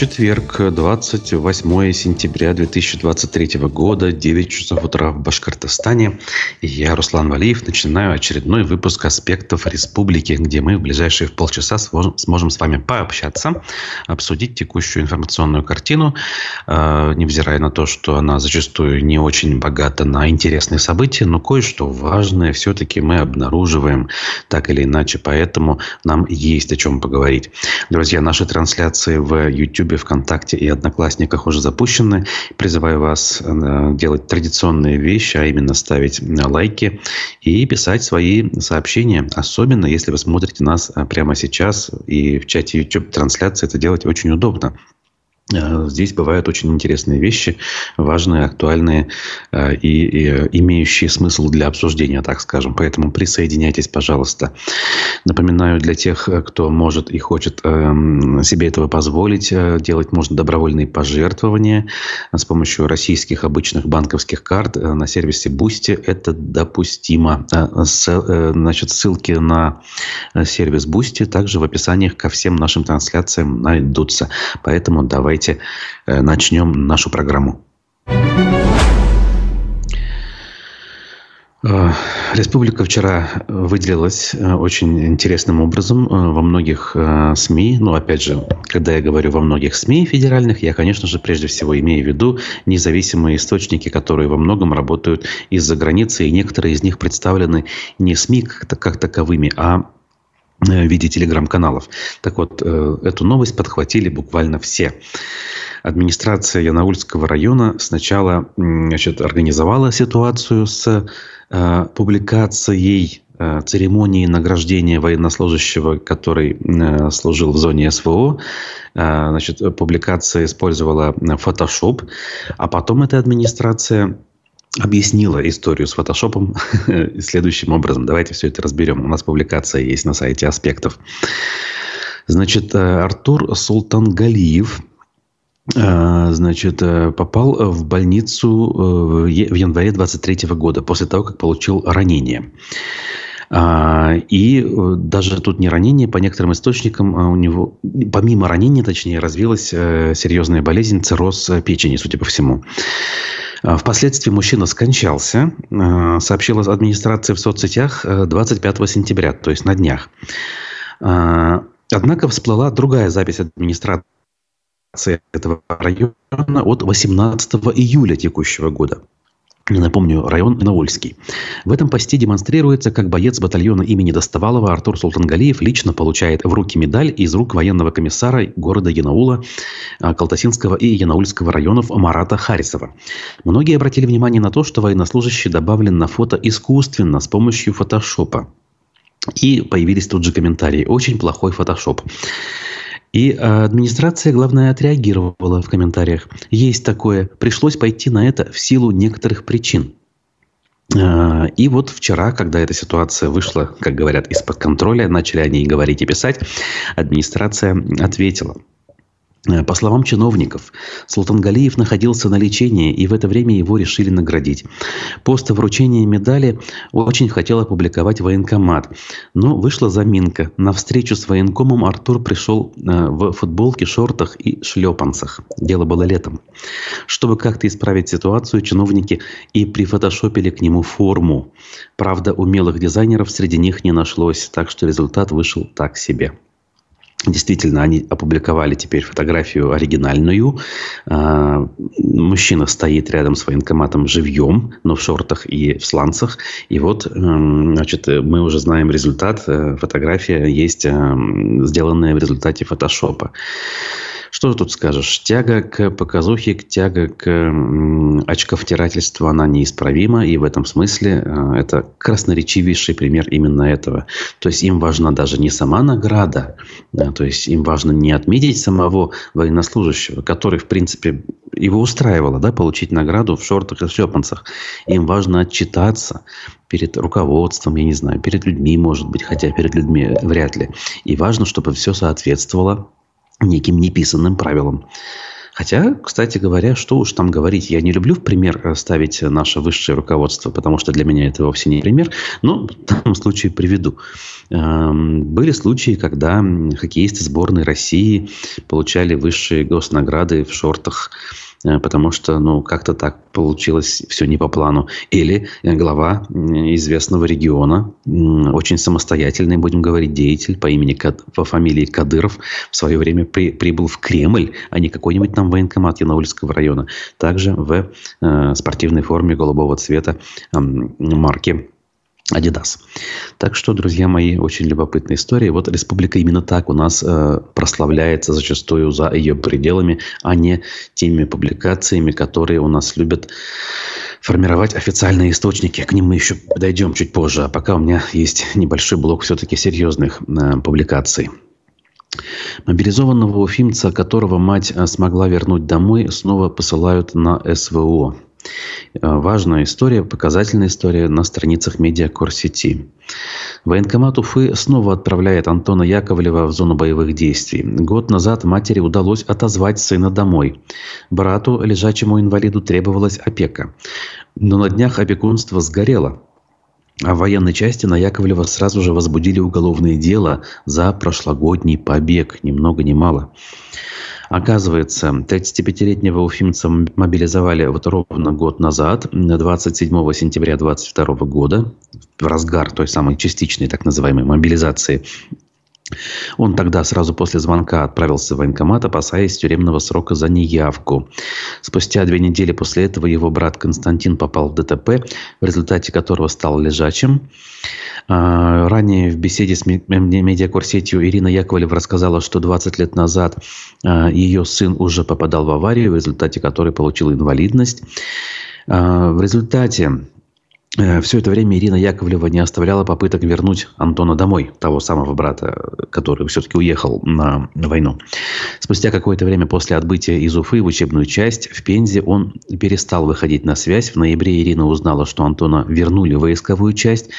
четверг, 28 сентября 2023 года, 9 часов утра в Башкортостане. Я, Руслан Валиев, начинаю очередной выпуск «Аспектов республики», где мы в ближайшие полчаса сможем с вами пообщаться, обсудить текущую информационную картину, э, невзирая на то, что она зачастую не очень богата на интересные события, но кое-что важное все-таки мы обнаруживаем так или иначе, поэтому нам есть о чем поговорить. Друзья, наши трансляции в YouTube Ютубе, ВКонтакте и Одноклассниках уже запущены. Призываю вас э, делать традиционные вещи, а именно ставить э, лайки и писать свои сообщения. Особенно, если вы смотрите нас э, прямо сейчас и в чате YouTube трансляции, это делать очень удобно. Э, здесь бывают очень интересные вещи, важные, актуальные э, и, и имеющие смысл для обсуждения, так скажем. Поэтому присоединяйтесь, пожалуйста. Напоминаю, для тех, кто может и хочет эм, себе этого позволить, э, делать можно добровольные пожертвования с помощью российских обычных банковских карт на сервисе Boosty. Это допустимо. Значит, ссылки на сервис Boosty также в описаниях ко всем нашим трансляциям найдутся. Поэтому давайте давайте э, начнем нашу программу. Э, республика вчера выделилась э, очень интересным образом во многих СМИ. Но, опять же, когда я говорю во многих СМИ федеральных, я, конечно же, прежде всего имею в виду независимые источники, которые во многом работают из-за границы, и некоторые из них представлены не СМИ как таковыми, а в виде телеграм-каналов. Так вот, э, эту новость подхватили буквально все. Администрация Янаульского района сначала значит, организовала ситуацию с э, публикацией церемонии награждения военнослужащего, который служил в зоне СВО. Значит, публикация использовала Photoshop, а потом эта администрация объяснила историю с фотошопом следующим образом. Давайте все это разберем. У нас публикация есть на сайте аспектов. Значит, э, Артур Султангалиев э, значит, э, попал в больницу в январе 23 года после того, как получил ранение. А, и даже тут не ранение, по некоторым источникам у него, помимо ранения, точнее, развилась серьезная болезнь, цирроз печени, судя по всему. А, впоследствии мужчина скончался, а, сообщила администрация в соцсетях 25 э, сентября, то есть на днях. А, однако всплыла другая запись администрации этого района от 18 июля текущего года. Напомню, район Наульский. В этом посте демонстрируется, как боец батальона имени Достовалова Артур Султангалиев лично получает в руки медаль из рук военного комиссара города Янаула, Калтасинского и Янаульского районов Марата Харисова. Многие обратили внимание на то, что военнослужащий добавлен на фото искусственно с помощью фотошопа. И появились тут же комментарии. Очень плохой фотошоп. И а, администрация, главное, отреагировала в комментариях. Есть такое. Пришлось пойти на это в силу некоторых причин. А, и вот вчера, когда эта ситуация вышла, как говорят, из-под контроля, начали о ней говорить и писать, администрация ответила – Э, по словам чиновников, Султангалиев находился на лечении, и в это время его решили наградить. Пост вручения медали очень хотел опубликовать военкомат, но вышла заминка. На встречу с военкомом Артур пришел э, в футболке, шортах и шлепанцах. Дело было летом. Чтобы как-то исправить ситуацию, чиновники и прифотошопили к нему форму. Правда, умелых дизайнеров среди них не нашлось, так что результат вышел так себе. Действительно, они опубликовали теперь фотографию оригинальную. А, мужчина стоит рядом с военкоматом живьем, но в шортах и в сланцах. И вот, эм, значит, мы уже знаем результат. Э, фотография есть эм, сделанная в результате фотошопа. Что тут скажешь? Тяга к показухе, тяга к очковтирательству, она неисправима. И в этом смысле э, это красноречивейший пример именно этого. То есть им важна даже не сама награда, да, то есть им важно не отметить самого военнослужащего, который, в принципе, его устраивало, да, получить награду в шортах и шлепанцах. Им важно отчитаться перед руководством, я не знаю, перед людьми, может быть, хотя перед людьми вряд ли. И важно, чтобы все соответствовало неким неписанным правилам. Хотя, кстати говоря, что уж там говорить, я не люблю в пример э, ставить наше высшее руководство, потому что для меня это вовсе не пример, но в данном случае приведу. Эм, были случаи, когда хоккеисты сборной России получали высшие госнаграды в шортах потому что, ну, как-то так получилось все не по плану. Или глава известного региона, очень самостоятельный, будем говорить, деятель по имени, по фамилии Кадыров в свое время при, прибыл в Кремль, а не какой-нибудь там военкомат Янаульского района. Также в э, спортивной форме голубого цвета э, марки Adidas. Так что, друзья мои, очень любопытная история. Вот республика именно так у нас э, прославляется зачастую за ее пределами, а не теми публикациями, которые у нас любят формировать официальные источники. К ним мы еще подойдем чуть позже. А пока у меня есть небольшой блок все-таки серьезных э, публикаций. Мобилизованного уфимца, которого мать э, смогла вернуть домой, снова посылают на СВО. Э, важная история, показательная история на страницах медиакор-сети. Военкомат Уфы снова отправляет Антона Яковлева в зону боевых действий. Год назад матери удалось отозвать сына домой. Брату, лежачему инвалиду, требовалась опека. Но на днях опекунство сгорело. А в военной части на Яковлева сразу же возбудили уголовное дело за прошлогодний побег, ни много ни мало. Оказывается, 35-летнего уфимца мобилизовали вот ровно год назад, 27 сентября 2022 года, в разгар той самой частичной так называемой мобилизации. Он тогда сразу после звонка отправился в военкомат, опасаясь тюремного срока за неявку. Спустя две недели после этого его брат Константин попал в ДТП, в результате которого стал лежачим. А, ранее в беседе с медиакурсетью Ирина Яковлева рассказала, что 20 лет назад а, ее сын уже попадал в аварию, в результате которой получил инвалидность. А, в результате Все это время Ирина Яковлева не оставляла попыток вернуть Антона домой, того самого брата, который все-таки уехал на войну. Спустя какое-то время после отбытия из Уфы в учебную часть в Пензе он перестал выходить на связь. В ноябре Ирина узнала, что Антона вернули в войсковую часть.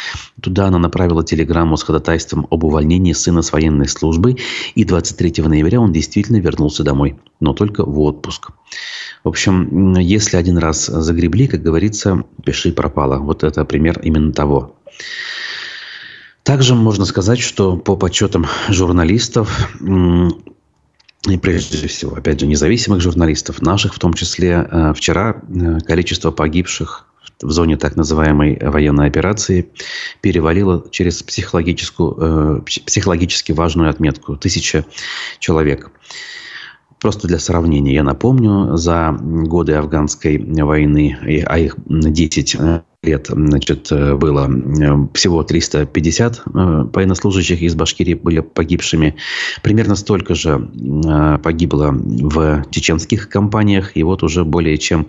Туда она направила телеграмму с ходатайством об увольнении сына с военной службы. И 23 ноября он действительно вернулся домой, но только в отпуск. В общем, если один раз загребли, как говорится, пиши пропало. Вот это пример именно того. Также можно сказать, что по подсчетам журналистов, и прежде всего, опять же, независимых журналистов, наших в том числе, э, вчера э, количество погибших в зоне так называемой военной операции перевалило через психологическую, э, психологически важную отметку – тысяча человек. Просто для сравнения, я напомню, за годы афганской войны, а их 10 э, лет значит, э, было э, всего 350 военнослужащих из Башкирии были погибшими. Примерно столько же погибло в чеченских компаниях. И вот уже более чем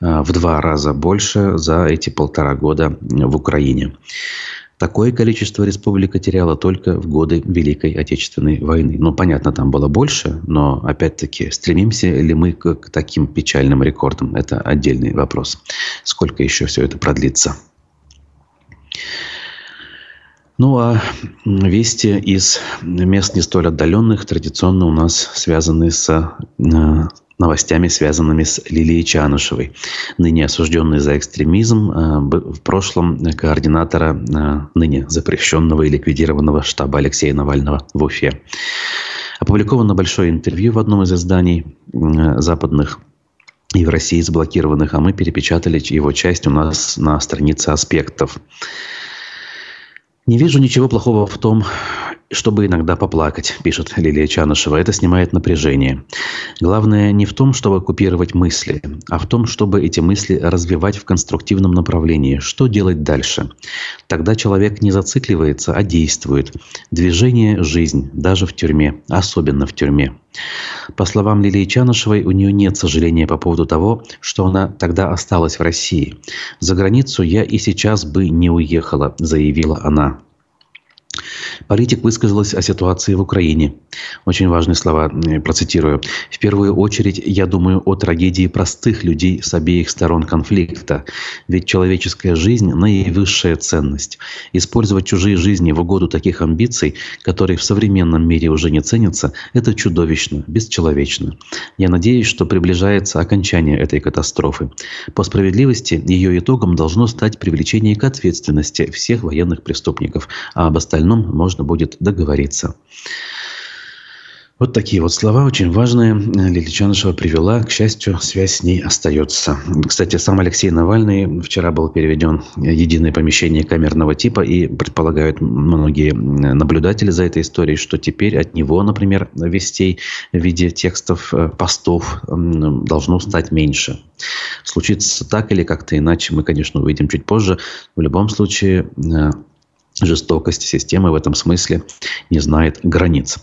в два раза больше за эти полтора года в Украине. Такое количество республика теряла только в годы Великой Отечественной войны. Ну, понятно, там было больше, но, опять-таки, стремимся ли мы к, таким печальным рекордам? Это отдельный вопрос. Сколько еще все это продлится? Ну, а вести из мест не столь отдаленных традиционно у нас связаны с э, новостями, связанными с Лилией Чанышевой, ныне осужденной за экстремизм, э, в прошлом координатора э, ныне запрещенного и ликвидированного штаба Алексея Навального в Уфе. Опубликовано большое интервью в одном из изданий э, западных и в России заблокированных, а мы перепечатали его часть у нас на странице аспектов. Не вижу ничего плохого в том, чтобы иногда поплакать, пишет Лилия Чанышева. Это снимает напряжение. Главное не в том, чтобы оккупировать мысли, а в том, чтобы эти мысли развивать в конструктивном направлении. Что делать дальше? Тогда человек не зацикливается, а действует. Движение – жизнь, даже в тюрьме, особенно в тюрьме. По словам Лилии Чанышевой, у нее нет сожаления по поводу того, что она тогда осталась в России. «За границу я и сейчас бы не уехала», – заявила она. Политик высказалась о ситуации в Украине. Очень важные слова, процитирую. «В первую очередь, я думаю о трагедии простых людей с обеих сторон конфликта. Ведь человеческая жизнь – наивысшая ценность. Использовать чужие жизни в угоду таких амбиций, которые в современном мире уже не ценятся, это чудовищно, бесчеловечно. Я надеюсь, что приближается окончание этой катастрофы. По справедливости, ее итогом должно стать привлечение к ответственности всех военных преступников, а об остальном можно будет договориться. Вот такие вот слова очень важные. Лилия Чанышева привела. К счастью, связь с ней остается. Кстати, сам Алексей Навальный вчера был переведен в единое помещение камерного типа. И предполагают многие наблюдатели за этой историей, что теперь от него, например, вестей в виде текстов, э, постов должно стать меньше. Случится так или как-то иначе, мы, конечно, увидим чуть позже. В любом случае, э, жестокость системы в этом смысле не знает границ.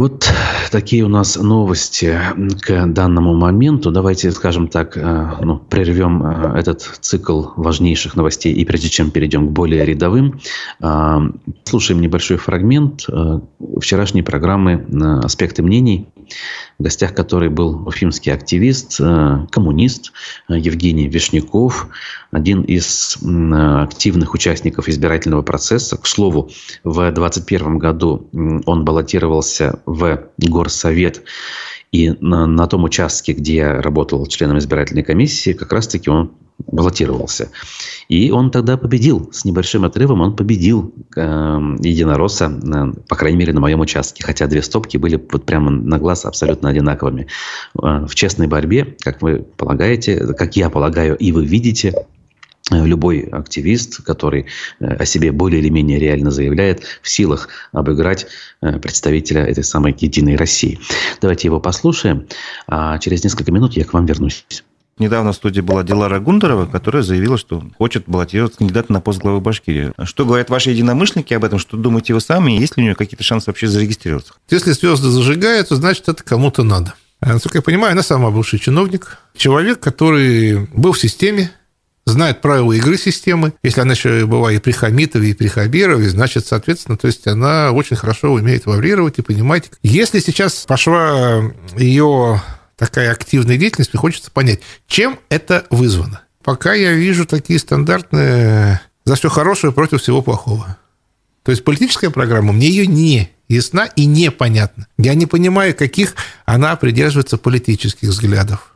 Вот такие у нас новости к данному моменту. Давайте, скажем так, э, ну, прервем э, этот цикл важнейших новостей и прежде чем перейдем к более рядовым, э, слушаем небольшой фрагмент вчерашней программы «Аспекты мнений», в гостях которой был уфимский активист, коммунист Евгений Вишняков, один из активных участников избирательного процесса. К слову, в 2021 году он баллотировался в Горсовет. И на, на том участке, где я работал членом избирательной комиссии, как раз-таки он баллотировался. И он тогда победил. С небольшим отрывом он победил э, единоросса, э, по крайней мере, на моем участке. Хотя две стопки были вот прямо на глаз абсолютно одинаковыми. Э, в честной борьбе, как вы полагаете, как я полагаю, и вы видите, Э, любой активист, который э, о себе более или менее реально заявляет, в силах обыграть э, представителя этой самой «Единой России». Давайте его послушаем, а через несколько минут я к вам вернусь. Недавно в студии была Дилара Гундарова, которая заявила, что хочет баллотироваться кандидата на пост главы Башкирии. Что говорят ваши единомышленники об этом? Что думаете вы сами? Есть ли у нее какие-то шансы вообще зарегистрироваться? Если звезды зажигаются, значит, это кому-то надо. Насколько я понимаю, она сама бывший чиновник. Человек, который был в системе, знает правила игры системы. Если она еще была и при Хамитове, и при Хабирове, значит, соответственно, то есть она очень хорошо умеет варьировать и понимать. Если сейчас пошла ее такая активная деятельность, мне хочется понять, чем это вызвано. Пока я вижу такие стандартные за все хорошее против всего плохого. То есть политическая программа, мне ее не ясна и непонятна. Я не понимаю, каких она придерживается политических взглядов.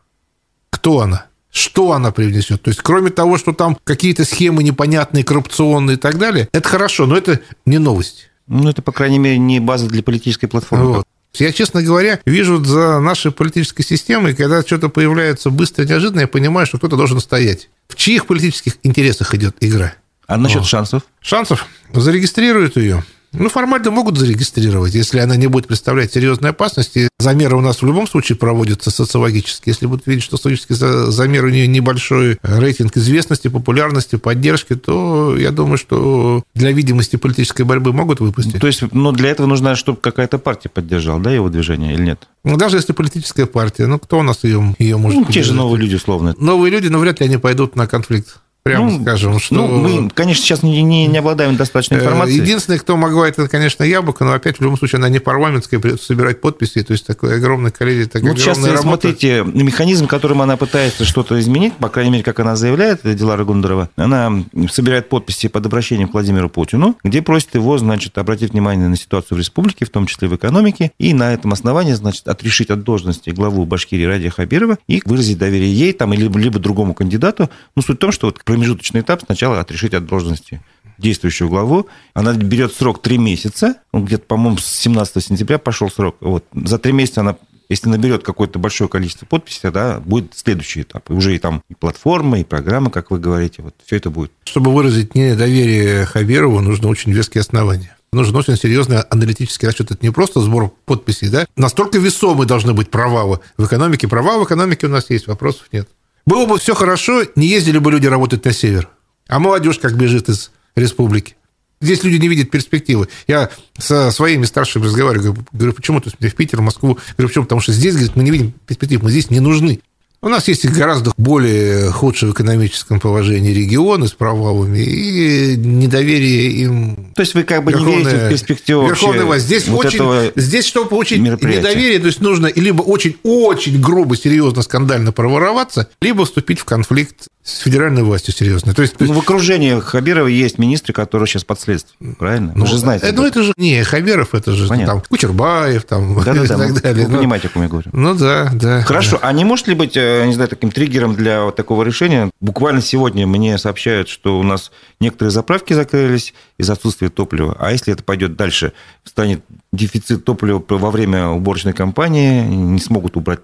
Кто она? что она привнесет. То есть, кроме того, что там какие-то схемы непонятные, коррупционные и так далее, это хорошо, но это не новость. Ну, это, по крайней мере, не база для политической платформы. Вот. Я, честно говоря, вижу за нашей политической системой, когда что-то появляется быстро и неожиданно, я понимаю, что кто-то должен стоять. В чьих политических интересах идет игра? А насчет О. шансов? Шансов? Зарегистрируют ее. Ну, формально могут зарегистрировать, если она не будет представлять серьезной опасности. Замеры у нас в любом случае проводятся социологически. Если будут видеть, что социологический замер у нее небольшой рейтинг известности, популярности, поддержки, то я думаю, что для видимости политической борьбы могут выпустить. То есть, но ну, для этого нужно, чтобы какая-то партия поддержала, да, его движение или нет? Ну, даже если политическая партия, ну, кто у нас ее, ее может Ну, те же новые люди, условно. Новые люди, но вряд ли они пойдут на конфликт Прямо ну, скажем, что... Ну, мы, конечно, сейчас не, не, не обладаем достаточной э, информацией. Единственное, кто могла, это, конечно, Яблоко, но опять в любом случае она не парламентская, придется собирать подписи, то есть такое огромное количество, вот сейчас работа. смотрите, механизм, которым она пытается что-то изменить, по крайней мере, как она заявляет, Дилара Гундарова, она собирает подписи под обращением к Владимиру Путину, где просит его, значит, обратить внимание на ситуацию в республике, в том числе в экономике, и на этом основании, значит, отрешить от должности главу Башкирии Радия Хабирова и выразить доверие ей там, или либо другому кандидату. Ну, суть в том, что вот промежуточный этап сначала отрешить от должности действующую главу. Она берет срок три месяца. Где-то, по-моему, с 17 сентября пошел срок. Вот. За три месяца она если наберет какое-то большое количество подписей, тогда будет следующий этап. И уже и там и платформа, и программа, как вы говорите, вот все это будет. Чтобы выразить недоверие Хабирову, нужно очень веские основания. Нужен очень серьезный аналитический расчет. Это не просто сбор подписей, да? Настолько весомые должны быть провалы в экономике. Провал в экономике у нас есть, вопросов нет. Было бы все хорошо, не ездили бы люди работать на север. А молодежь как бежит из республики. Здесь люди не видят перспективы. Я со своими старшими разговариваю, говорю, почему ты в Питер, в Москву? Говорю, почему? Потому что здесь, говорит, мы не видим перспектив, мы здесь не нужны. У нас есть гораздо более худшие в экономическом положении регионы с провалами и недоверие им. То есть вы как бы не верите в перспективу Верховной власти. Здесь, вот очень, здесь, чтобы получить недоверие, то есть нужно либо очень-очень грубо, серьезно, скандально провороваться, либо вступить в конфликт с федеральной властью серьезно. То есть, ну, в окружении Хабирова есть министры, которые сейчас под следствием, правильно? Ну, Вы же знаете. Ну, это же не Хабиров, это же там Кучербаев там, да, и да, так далее. Вы ну, понимаете, о ком я говорю. Ну, да, да. Хорошо, да. а не может ли быть, э, не знаю, таким триггером для вот такого решения? Буквально сегодня мне сообщают, что у нас некоторые заправки закрылись из отсутствия топлива. А если это пойдет дальше, станет дефицит топлива во время уборочной кампании, не смогут убрать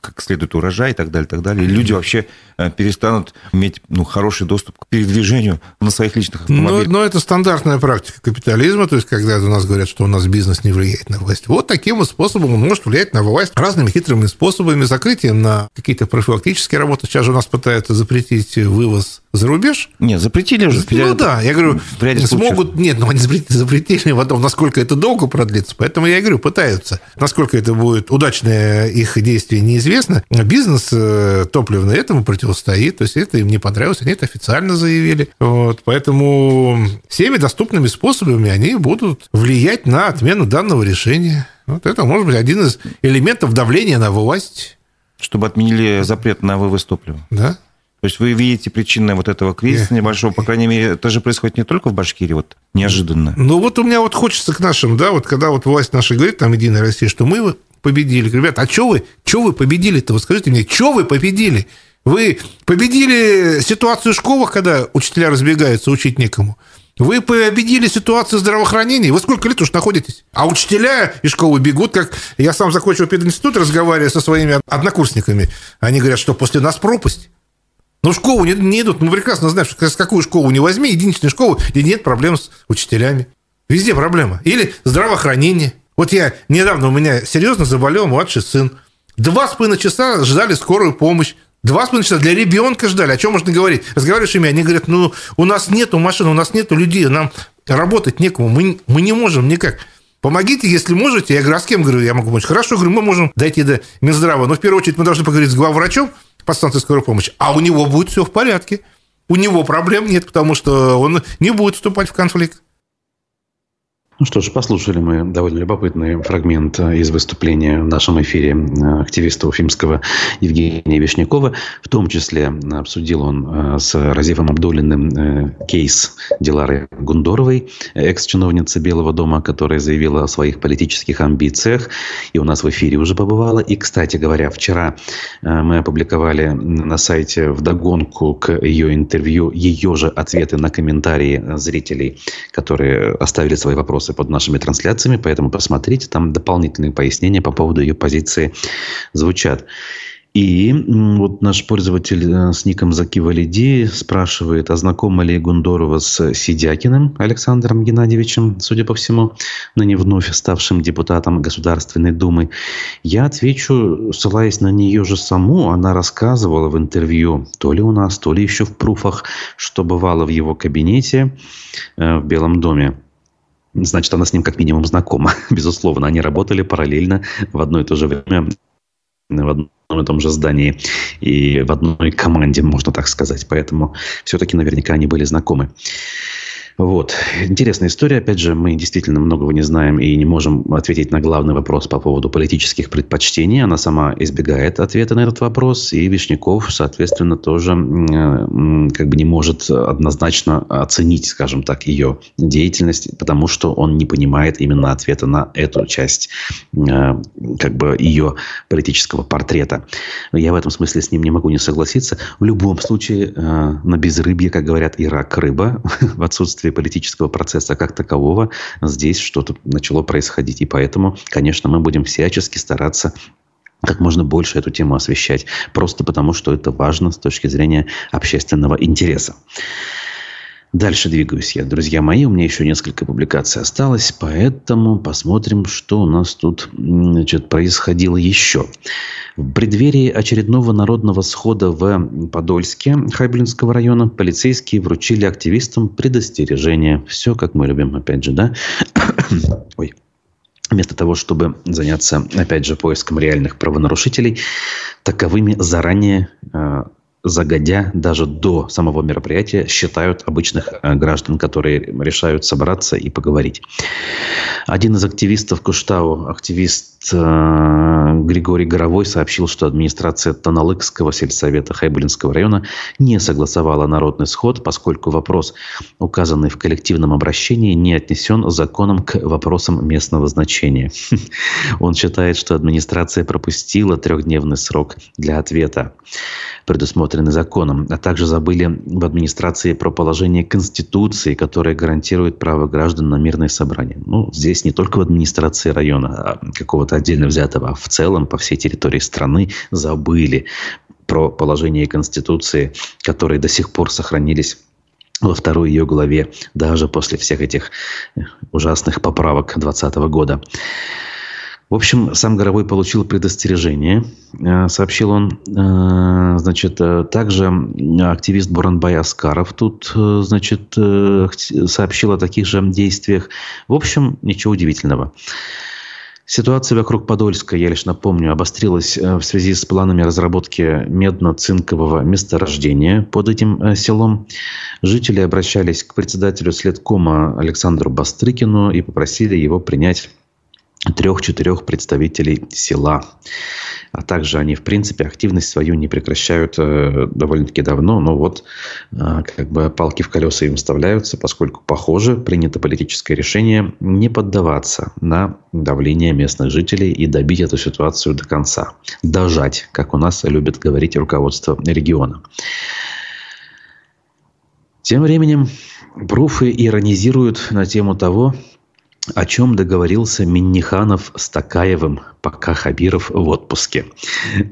как следует урожай и так далее, и так далее. И люди вообще э, перестанут иметь ну, хороший доступ к передвижению на своих личных автомобилях. Но, но это стандартная практика капитализма, то есть когда у нас говорят, что у нас бизнес не влияет на власть. Вот таким вот способом он может влиять на власть разными хитрыми способами, закрытием на какие-то профилактические работы. Сейчас же у нас пытаются запретить вывоз за рубеж. Нет, запретили же. Ну да, я говорю, смогут... Нет, ну они запретили, потом, насколько это долго продлится. Поэтому я и говорю, пытаются. Насколько это будет удачное их действие, неизвестно. Бизнес э, топливный этому противостоит. То есть это им не понравилось, они это официально заявили. Вот, поэтому всеми доступными способами они будут влиять на отмену данного решения. Вот это может быть один из элементов давления на власть. Чтобы отменили запрет на вывоз топлива. Да. То есть вы видите причины вот этого кризиса небольшого, по крайней мере, это же происходит не только в Башкирии, вот неожиданно. Ну вот у меня вот хочется к нашим, да, вот когда вот власть наша говорит, там, Единая Россия, что мы победили. Ребята, а что вы, что вы победили-то? Вы скажите мне, что вы победили? Вы победили ситуацию в школах, когда учителя разбегаются, учить некому. Вы победили ситуацию здравоохранения. Вы сколько лет уж находитесь? А учителя из школы бегут, как... Я сам закончил пединститут, разговаривая со своими однокурсниками. Они говорят, что после нас пропасть. Ну, в школу не, не идут. Мы прекрасно знаем, что с какую школу не возьми, единичная школа, где нет проблем с учителями. Везде проблема. Или здравоохранение. Вот я недавно у меня серьезно заболел младший сын. Два с половиной часа ждали скорую помощь. Два с половиной часа для ребенка ждали. О чем можно говорить? Разговариваешь с ними, они говорят, ну, у нас нету машин, у нас нету людей, нам работать некому, мы, мы не можем никак. Помогите, если можете. Я говорю, а с кем? Говорю, я могу помочь. Хорошо, говорю, мы можем дойти до Минздрава. Но в первую очередь мы должны поговорить с главврачом, по станции скорой помощи, а у него будет все в порядке. У него проблем нет, потому что он не будет вступать в конфликт. Ну что ж, послушали мы довольно любопытный фрагмент э, из выступления в нашем эфире э, активиста Уфимского Евгения Вишнякова. В том числе обсудил он э, с Разифом Абдулиным кейс Дилары Гундоровой, экс-чиновницы Белого дома, которая заявила о своих политических амбициях. И у нас в эфире уже побывала. И, кстати говоря, вчера мы опубликовали на сайте вдогонку к ее интервью ее же ответы на комментарии зрителей, которые оставили свои вопросы под нашими трансляциями, поэтому посмотрите, там дополнительные пояснения по поводу ее позиции звучат. И вот наш пользователь э, с ником Закивалиди спрашивает, а знакома ли Гундорова с Сидякиным Александром Геннадьевичем, судя по всему, ныне вновь ставшим депутатом Государственной Думы. Я отвечу, ссылаясь на нее же саму, она рассказывала в интервью, то ли у нас, то ли еще в пруфах, что бывало в его кабинете э, в Белом доме. Значит, она с ним как минимум знакома. Безусловно, они работали параллельно в одно и то же время в одном и том же здании и в одной команде, можно так сказать. Поэтому все-таки наверняка они были знакомы. Вот. Интересная история. Опять же, мы действительно многого не знаем и не можем ответить на главный вопрос по поводу политических предпочтений. Она сама избегает ответа на этот вопрос. И Вишняков, соответственно, тоже как бы не может однозначно оценить, скажем так, ее деятельность, потому что он не понимает именно ответа на эту часть э, как бы ее политического портрета. Я в этом смысле с ним не могу не согласиться. В любом случае, э, на безрыбье, как говорят, и рак рыба в отсутствии отсутствие политического процесса как такового, здесь что-то начало происходить. И поэтому, конечно, мы будем всячески стараться как можно больше эту тему освещать. Просто потому, что это важно с точки зрения общественного интереса. Дальше двигаюсь я, друзья мои. У меня еще несколько публикаций осталось, поэтому посмотрим, что у нас тут значит, происходило еще. В преддверии очередного народного схода в Подольске Хайблинского района полицейские вручили активистам предостережение. Все, как мы любим, опять же, да? Ой. вместо того, чтобы заняться, опять же, поиском реальных правонарушителей, таковыми заранее э, загодя, даже до самого мероприятия, считают обычных э, граждан, которые решают собраться и поговорить. Один из активистов Куштау, активист э, Григорий Горовой, сообщил, что администрация Таналыкского сельсовета Хайбулинского района не согласовала народный сход, поскольку вопрос, указанный в коллективном обращении, не отнесен законом к вопросам местного значения. Он считает, что администрация пропустила трехдневный срок для ответа предусмотрены законом, а также забыли в администрации про положение Конституции, которое гарантирует право граждан на мирное собрание. Ну, здесь не только в администрации района, а какого-то отдельно взятого, а в целом по всей территории страны забыли про положение Конституции, которые до сих пор сохранились во второй ее главе, даже после всех этих ужасных поправок 2020 года. В общем, сам Горовой получил предостережение, э, сообщил он. Э, значит, э, также активист Буранбай Аскаров тут, значит, сообщил о таких же действиях. В общем, ничего удивительного. Ситуация вокруг Подольска, я лишь напомню, обострилась в связи с планами разработки медно-цинкового месторождения под этим селом. Жители обращались к председателю следкома Александру Бастрыкину и попросили его принять трех-четырех представителей села. А также они, в принципе, активность свою не прекращают э, довольно-таки давно. Но вот э, как бы палки в колеса им вставляются, поскольку, похоже, принято политическое решение не поддаваться на давление местных жителей и добить эту ситуацию до конца. Дожать, как у нас любит говорить руководство региона. Тем временем Бруфы иронизируют на тему того, о чем договорился Минниханов с Такаевым, пока Хабиров в отпуске.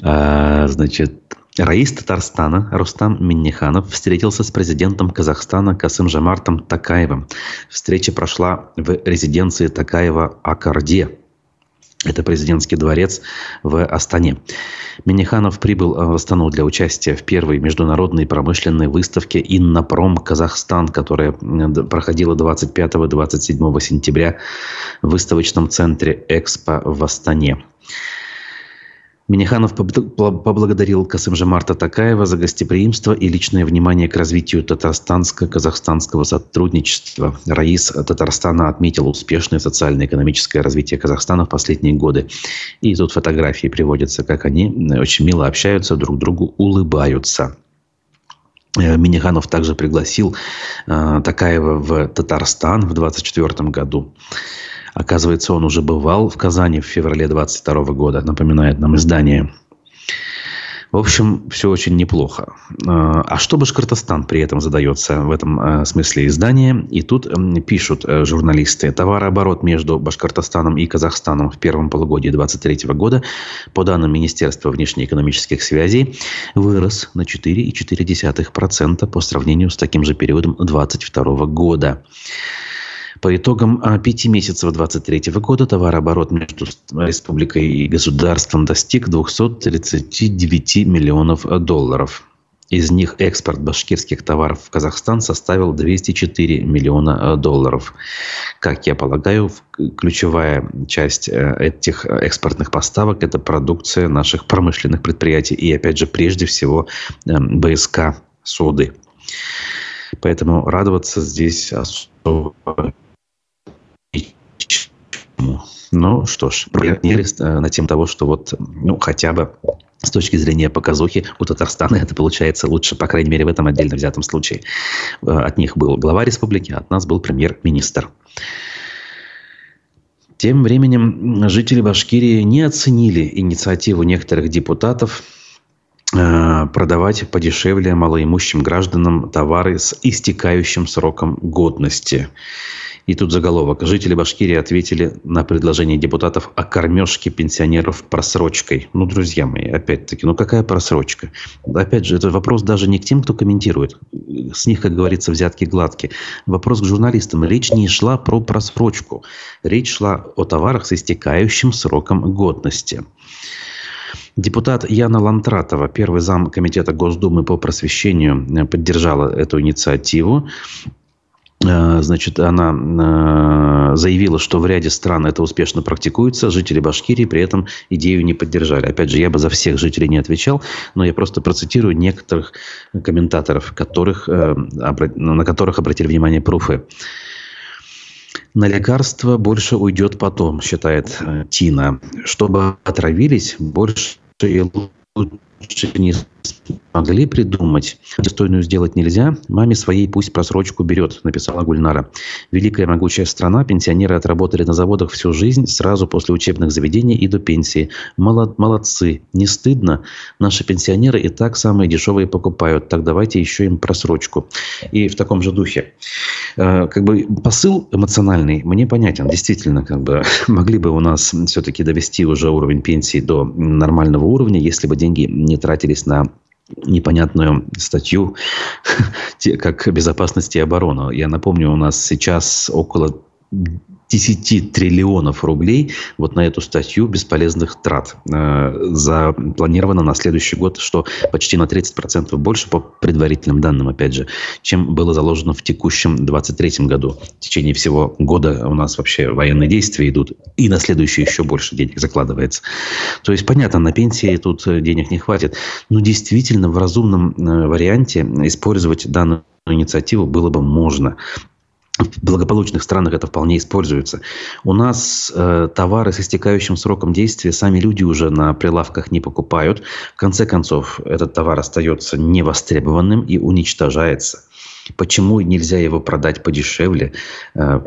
А, значит, Раис Татарстана Рустам Минниханов встретился с президентом Казахстана Касым Жамартом Такаевым. Встреча прошла в резиденции Такаева Акарде, это президентский дворец в Астане. Миниханов прибыл в Астану для участия в первой международной промышленной выставке «Иннопром Казахстан», которая проходила 25-27 сентября в выставочном центре «Экспо» в Астане. Миниханов поблагодарил Касымжамарта Такаева за гостеприимство и личное внимание к развитию татарстанско-казахстанского сотрудничества. Раис Татарстана отметил успешное социально-экономическое развитие Казахстана в последние годы. И тут фотографии приводятся, как они очень мило общаются, друг другу улыбаются. Э, Миниханов также пригласил э, Такаева в Татарстан в 2024 году. Оказывается, он уже бывал в Казани в феврале 22 года, напоминает нам издание. В общем, все очень неплохо. А, а что Башкортостан при этом задается в этом а, смысле издания? И тут пишут э, журналисты. Товарооборот между Башкортостаном и Казахстаном в первом полугодии 2023 года, по данным Министерства внешнеэкономических связей, вырос на 4,4% по сравнению с таким же периодом 2022 года. По итогам а, пяти месяцев 2023 года товарооборот между республикой и государством достиг 239 миллионов долларов. Из них экспорт башкирских товаров в Казахстан составил 204 миллиона долларов. Как я полагаю, ключевая часть э, этих экспортных поставок – это продукция наших промышленных предприятий и, опять же, прежде всего, БСК «Соды». Поэтому радоваться здесь особо ну что ж, проверились э, на тем того, что вот, ну, хотя бы с точки зрения показухи у Татарстана это получается лучше, по крайней мере, в этом отдельно взятом случае. Э, от них был глава республики, а от нас был премьер-министр. Тем временем жители Башкирии не оценили инициативу некоторых депутатов э, продавать подешевле малоимущим гражданам товары с истекающим сроком годности. И тут заголовок. Жители Башкирии ответили на предложение депутатов о кормежке пенсионеров просрочкой. Ну, друзья мои, опять-таки, ну какая просрочка? Опять же, это вопрос даже не к тем, кто комментирует. С них, как говорится, взятки гладкие. Вопрос к журналистам. Речь не шла про просрочку. Речь шла о товарах с истекающим сроком годности. Депутат Яна Лантратова, первый зам Комитета Госдумы по просвещению, поддержала эту инициативу. Э, значит, она э, заявила, что в ряде стран это успешно практикуется. Жители Башкирии при этом идею не поддержали. Опять же, я бы за всех жителей не отвечал, но я просто процитирую некоторых комментаторов, которых, э, на которых обратили внимание пруфы. На лекарства больше уйдет потом, считает Тина. Чтобы отравились, больше и лучше не могли придумать. Достойную сделать нельзя. Маме своей пусть просрочку берет, написала Гульнара. Великая могучая страна. Пенсионеры отработали на заводах всю жизнь, сразу после учебных заведений и до пенсии. Молодцы. Не стыдно? Наши пенсионеры и так самые дешевые покупают. Так давайте еще им просрочку. И в таком же духе. Э, как бы посыл эмоциональный мне понятен. Действительно, как бы могли бы у нас все-таки довести уже уровень пенсии до нормального уровня, если бы деньги не тратились на непонятную статью, как безопасность и оборона. Я напомню, у нас сейчас около 10 триллионов рублей вот на эту статью бесполезных трат э, запланировано на следующий год, что почти на 30% больше по предварительным данным, опять же, чем было заложено в текущем 23 году. В течение всего года у нас вообще военные действия идут, и на следующий еще больше денег закладывается. То есть, понятно, на пенсии тут денег не хватит, но действительно в разумном э, варианте использовать данную инициативу было бы можно в благополучных странах это вполне используется. У нас э, товары с истекающим сроком действия сами люди уже на прилавках не покупают. В конце концов, этот товар остается невостребованным и уничтожается. Почему нельзя его продать подешевле? Э,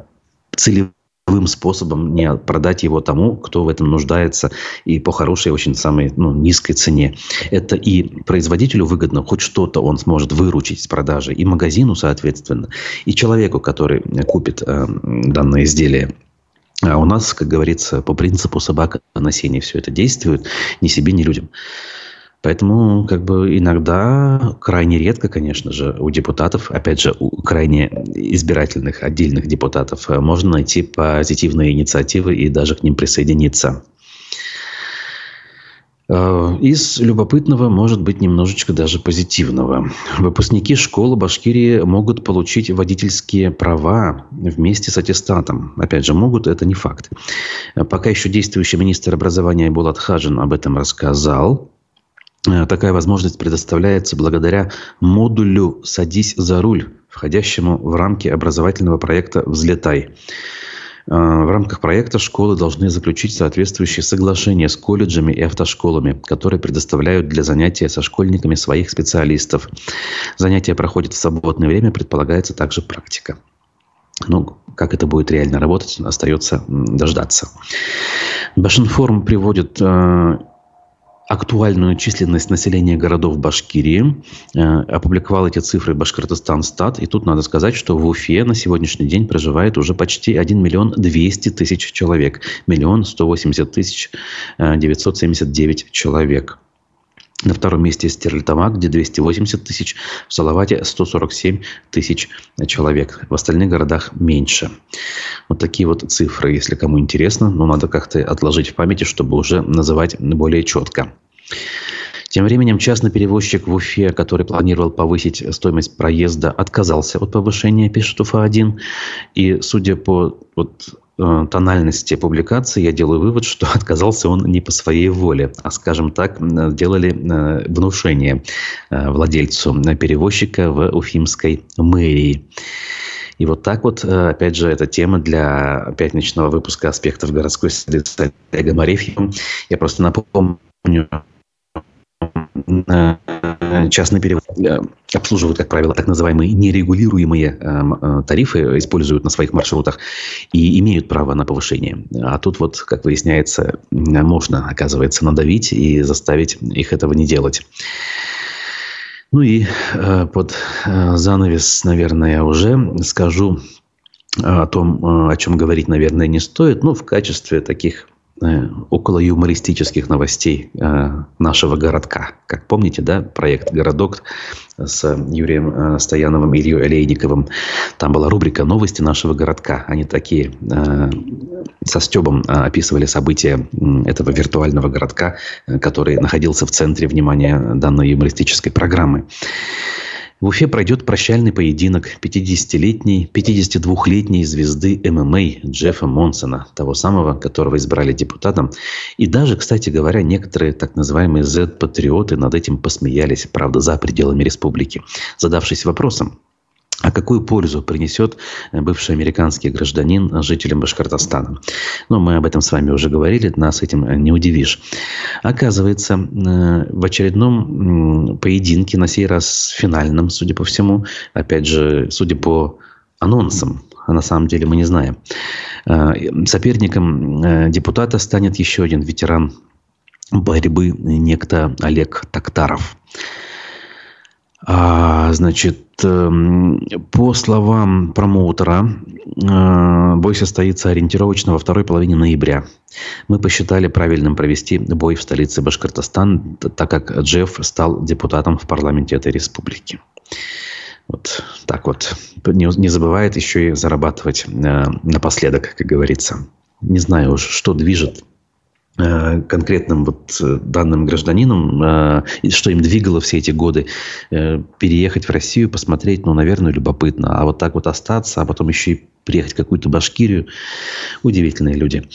целевым любым способом не продать его тому, кто в этом нуждается, и по хорошей, очень самой ну, низкой цене. Это и производителю выгодно, хоть что-то он сможет выручить с продажи, и магазину, соответственно, и человеку, который купит э, данное изделие. А у нас, как говорится, по принципу собака на сене все это действует, ни себе, ни людям. Поэтому как бы иногда, крайне редко, конечно же, у депутатов, опять же, у крайне избирательных отдельных депутатов, э, можно найти позитивные инициативы и даже к ним присоединиться. Э, из любопытного может быть немножечко даже позитивного. Выпускники школы Башкирии могут получить водительские права вместе с аттестатом. Опять же, могут, это не факт. Пока еще действующий министр образования Булат Хаджин об этом рассказал. Э, такая возможность предоставляется благодаря модулю «Садись за руль», входящему в рамки образовательного проекта «Взлетай». Э, в рамках проекта школы должны заключить соответствующие соглашения с колледжами и автошколами, которые предоставляют для занятия со школьниками своих специалистов. Занятия проходят в свободное время, предполагается также практика. Ну, как это будет реально работать, остается дождаться. Башинформ приводит э, актуальную численность населения городов Башкирии. Э, опубликовал эти цифры Башкортостан Стат. И тут надо сказать, что в Уфе на сегодняшний день проживает уже почти 1 миллион 200 тысяч человек. Миллион 180 тысяч 979 э, человек. На втором месте Стерлитамак, где 280 тысяч. В Салавате 147 тысяч человек. В остальных городах меньше. Вот такие вот цифры. Если кому интересно, но надо как-то отложить в памяти, чтобы уже называть более четко. Тем временем частный перевозчик в Уфе, который планировал повысить стоимость проезда, отказался от повышения, пишет УФА-1. И судя по вот, тональности публикации я делаю вывод, что отказался он не по своей воле, а, скажем так, делали э, внушение э, владельцу перевозчика в Уфимской мэрии. И вот так вот, опять же, эта тема для пятничного выпуска аспектов городской среды с Олегом Арефьевым. Я просто напомню, частный перевод э, обслуживают, как правило, так называемые нерегулируемые э, тарифы, используют на своих маршрутах и имеют право на повышение. А тут вот, как выясняется, можно, оказывается, надавить и заставить их этого не делать. Ну и э, под занавес, наверное, уже скажу о том, о чем говорить, наверное, не стоит, но в качестве таких Э, около юмористических новостей э, нашего городка. Как помните, да, проект «Городок» с Юрием э, Стояновым и Ильей Олейниковым. Там была рубрика «Новости нашего городка». Они такие со Стебом описывали события этого виртуального городка, который находился в центре внимания данной юмористической программы. В Уфе пройдет прощальный поединок 50-летней, 52-летней звезды ММА Джеффа Монсона, того самого, которого избрали депутатом. И даже, кстати говоря, некоторые так называемые Z-патриоты над этим посмеялись, правда, за пределами республики, задавшись вопросом, а какую пользу принесет э, бывший американский гражданин жителям Башкортостана? Ну, мы об этом с вами уже говорили, нас этим э, не удивишь. Оказывается, э, в очередном поединке, на сей раз финальном, судя по всему, опять же, судя по анонсам, а на самом деле мы не знаем, соперником депутата станет еще один ветеран борьбы, некто Олег Токтаров. А, значит, по словам промоутера, э, бой состоится ориентировочно во второй половине ноября. Мы посчитали правильным провести бой в столице Башкортостан, так как Джефф стал депутатом в парламенте этой республики. Вот так вот. Не, забывает еще и зарабатывать э, напоследок, как говорится. Не знаю уж, что движет конкретным вот э, данным гражданинам, э, что им двигало все эти годы, переехать в Россию, посмотреть, ну, наверное, любопытно. А вот так вот остаться, а потом еще и приехать в какую-то Башкирию. Удивительные люди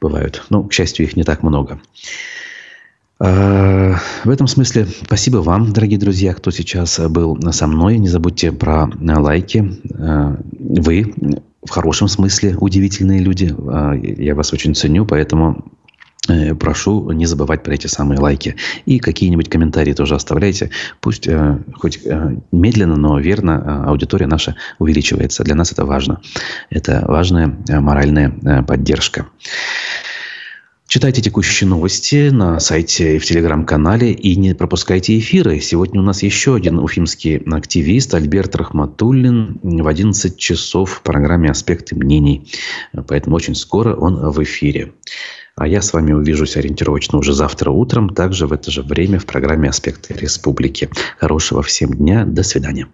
бывают. Но, к счастью, их не так много. В этом смысле спасибо вам, дорогие друзья, кто сейчас был со мной. Не забудьте про лайки. Вы в хорошем смысле удивительные люди. Я вас очень ценю, поэтому Э, прошу не забывать про эти самые лайки. И какие-нибудь комментарии тоже оставляйте. Пусть э, хоть э, медленно, но верно э, аудитория наша увеличивается. Для нас это важно. Это важная э, моральная э, поддержка. Читайте текущие новости на сайте и в телеграм-канале и не пропускайте эфиры. Сегодня у нас еще один уфимский активист Альберт Рахматуллин в 11 часов в программе «Аспекты мнений». Поэтому очень скоро он в эфире. А я с вами увижусь ориентировочно уже завтра утром, также в это же время в программе «Аспекты республики». Хорошего всем дня. До свидания.